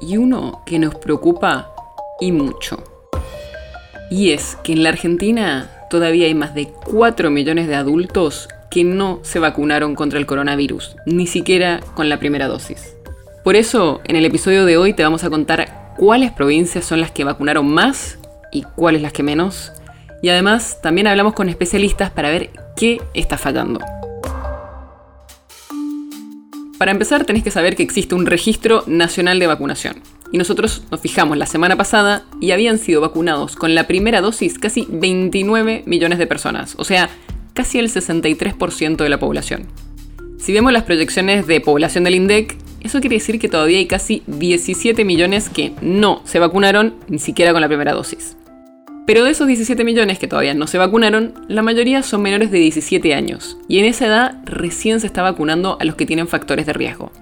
y uno que nos preocupa y mucho. Y es que en la Argentina todavía hay más de 4 millones de adultos que no se vacunaron contra el coronavirus, ni siquiera con la primera dosis. Por eso, en el episodio de hoy te vamos a contar cuáles provincias son las que vacunaron más y cuáles las que menos. Y además también hablamos con especialistas para ver qué está fallando. Para empezar, tenés que saber que existe un registro nacional de vacunación. Y nosotros nos fijamos la semana pasada y habían sido vacunados con la primera dosis casi 29 millones de personas, o sea, casi el 63% de la población. Si vemos las proyecciones de población del INDEC, eso quiere decir que todavía hay casi 17 millones que no se vacunaron ni siquiera con la primera dosis. Pero de esos 17 millones que todavía no se vacunaron, la mayoría son menores de 17 años, y en esa edad recién se está vacunando a los que tienen factores de riesgo.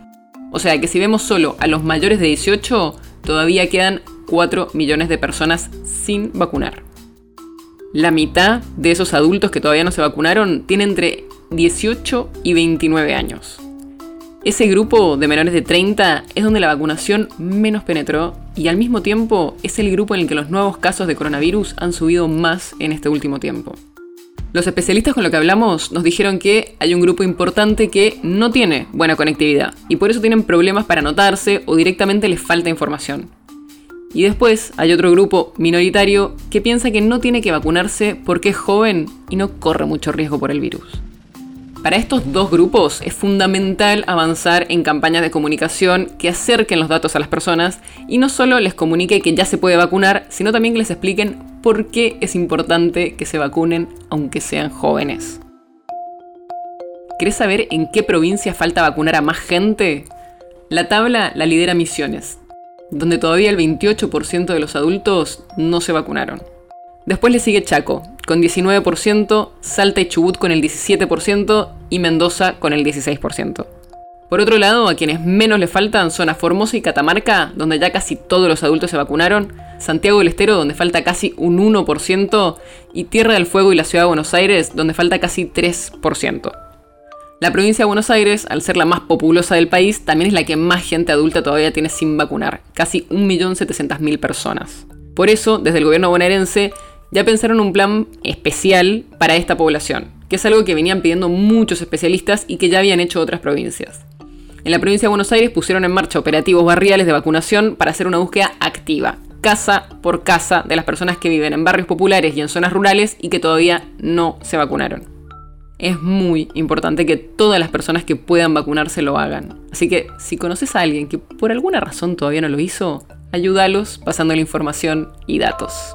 O sea que si vemos solo a los mayores de 18, todavía quedan 4 millones de personas sin vacunar. La mitad de esos adultos que todavía no se vacunaron tiene entre 18 y 29 años. Ese grupo de menores de 30 es donde la vacunación menos penetró y al mismo tiempo es el grupo en el que los nuevos casos de coronavirus han subido más en este último tiempo. Los especialistas con lo que hablamos nos dijeron que hay un grupo importante que no tiene buena conectividad y por eso tienen problemas para anotarse o directamente les falta información. Y después hay otro grupo minoritario que piensa que no tiene que vacunarse porque es joven y no corre mucho riesgo por el virus. Para estos dos grupos es fundamental avanzar en campañas de comunicación que acerquen los datos a las personas y no solo les comunique que ya se puede vacunar, sino también que les expliquen por qué es importante que se vacunen aunque sean jóvenes. ¿Querés saber en qué provincia falta vacunar a más gente? La tabla la lidera Misiones, donde todavía el 28% de los adultos no se vacunaron. Después le sigue Chaco, con 19%, Salta y Chubut con el 17% y Mendoza con el 16%. Por otro lado, a quienes menos le faltan son a Formosa y Catamarca, donde ya casi todos los adultos se vacunaron, Santiago del Estero, donde falta casi un 1%, y Tierra del Fuego y la Ciudad de Buenos Aires, donde falta casi 3%. La provincia de Buenos Aires, al ser la más populosa del país, también es la que más gente adulta todavía tiene sin vacunar, casi 1.700.000 personas. Por eso, desde el gobierno bonaerense, ya pensaron un plan especial para esta población, que es algo que venían pidiendo muchos especialistas y que ya habían hecho otras provincias. En la provincia de Buenos Aires pusieron en marcha operativos barriales de vacunación para hacer una búsqueda activa, casa por casa, de las personas que viven en barrios populares y en zonas rurales y que todavía no se vacunaron. Es muy importante que todas las personas que puedan vacunarse lo hagan. Así que si conoces a alguien que por alguna razón todavía no lo hizo, ayúdalos pasando la información y datos.